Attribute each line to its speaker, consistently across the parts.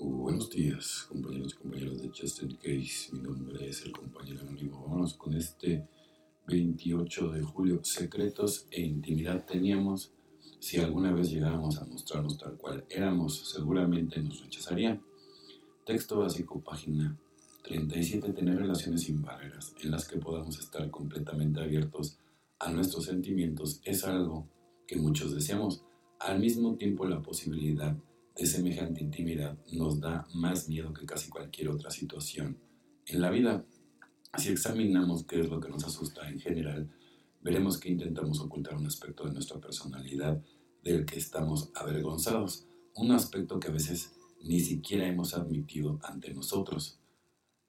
Speaker 1: Buenos días, compañeros y compañeras de Justin Case. Mi nombre es el compañero anónimo. Vámonos con este 28 de julio. Secretos e intimidad teníamos. Si alguna vez llegáramos a mostrarnos tal cual éramos, seguramente nos rechazarían. Texto básico, página 37. Tener relaciones sin barreras, en las que podamos estar completamente abiertos a nuestros sentimientos, es algo que muchos deseamos. Al mismo tiempo, la posibilidad de semejante intimidad nos da más miedo que casi cualquier otra situación en la vida. Si examinamos qué es lo que nos asusta en general, veremos que intentamos ocultar un aspecto de nuestra personalidad del que estamos avergonzados, un aspecto que a veces ni siquiera hemos admitido ante nosotros.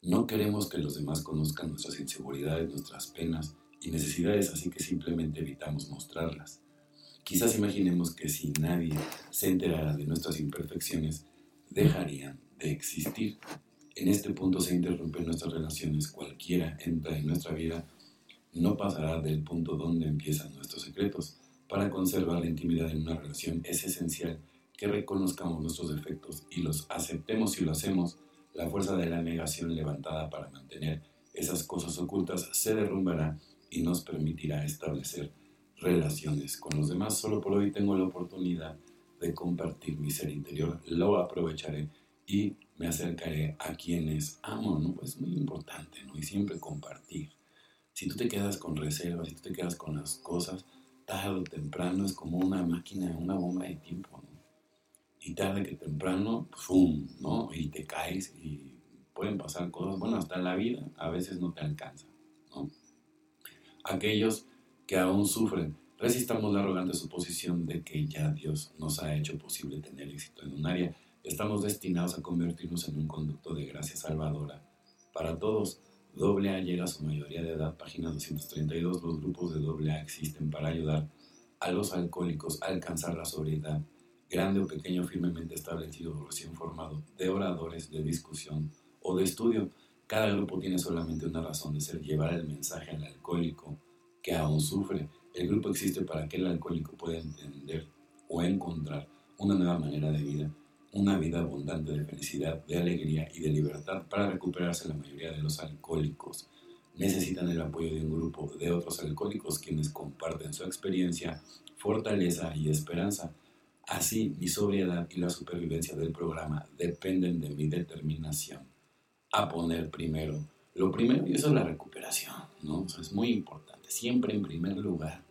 Speaker 1: No queremos que los demás conozcan nuestras inseguridades, nuestras penas y necesidades, así que simplemente evitamos mostrarlas. Quizás imaginemos que si nadie se enterara de nuestras imperfecciones, dejarían de existir. En este punto se interrumpen nuestras relaciones, cualquiera entra en nuestra vida, no pasará del punto donde empiezan nuestros secretos. Para conservar la intimidad en una relación es esencial que reconozcamos nuestros defectos y los aceptemos si lo hacemos. La fuerza de la negación levantada para mantener esas cosas ocultas se derrumbará y nos permitirá establecer relaciones con los demás. Solo por hoy tengo la oportunidad de compartir mi ser interior, lo aprovecharé y me acercaré a quienes amo, ¿no? Pues es muy importante, ¿no? Y siempre compartir. Si tú te quedas con reservas, si tú te quedas con las cosas, tarde o temprano es como una máquina, una bomba de tiempo, ¿no? Y tarde que temprano, ¡pum! ¿no? Y te caes y pueden pasar cosas, bueno, hasta la vida a veces no te alcanza, ¿no? Aquellos que aún sufren. Resistamos la arrogante suposición de que ya Dios nos ha hecho posible tener éxito en un área. Estamos destinados a convertirnos en un conducto de gracia salvadora. Para todos, AA llega a su mayoría de edad, página 232. Los grupos de AA existen para ayudar a los alcohólicos a alcanzar la sobriedad, grande o pequeño, firmemente establecido o recién formado, de oradores, de discusión o de estudio. Cada grupo tiene solamente una razón de ser, llevar el mensaje al alcohólico que aún sufre. El grupo existe para que el alcohólico pueda entender o encontrar una nueva manera de vida, una vida abundante de felicidad, de alegría y de libertad. Para recuperarse la mayoría de los alcohólicos necesitan el apoyo de un grupo de otros alcohólicos quienes comparten su experiencia, fortaleza y esperanza. Así, mi sobriedad y la supervivencia del programa dependen de mi determinación a poner primero lo primero, y eso es la recuperación, ¿no? es muy importante, siempre en primer lugar,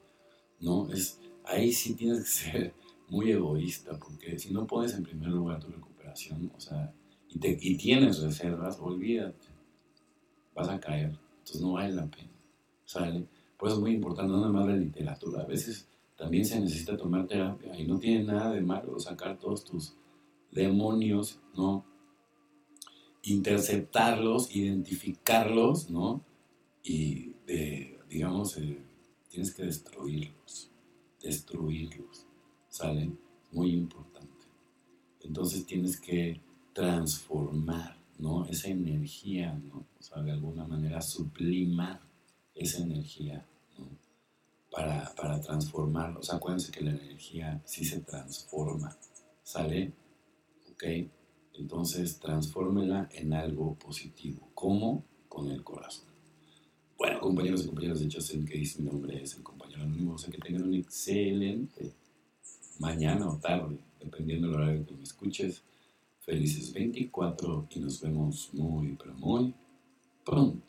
Speaker 1: ¿no? Es, ahí sí tienes que ser muy egoísta, porque si no pones en primer lugar tu recuperación, o sea, y, te, y tienes reservas, olvídate, vas a caer, entonces no vale la pena, ¿sale? Por eso es muy importante, no nada más la literatura, a veces también se necesita tomar terapia y no tiene nada de malo sacar todos tus demonios, ¿no? interceptarlos, identificarlos, ¿no? Y, de, digamos, eh, tienes que destruirlos, destruirlos, ¿sale? Muy importante. Entonces tienes que transformar, ¿no? Esa energía, ¿no? O sea, de alguna manera sublimar esa energía, ¿no? Para, para transformar, o sea, acuérdense que la energía sí se transforma, ¿sale? ¿Ok? Entonces, transfórmela en algo positivo. ¿Cómo? Con el corazón. Bueno, compañeros y compañeras de Justin Case, mi nombre es el compañero anónimo. O sea, que tengan un excelente mañana o tarde, dependiendo del horario que me escuches. Felices 24 y nos vemos muy, pero muy pronto.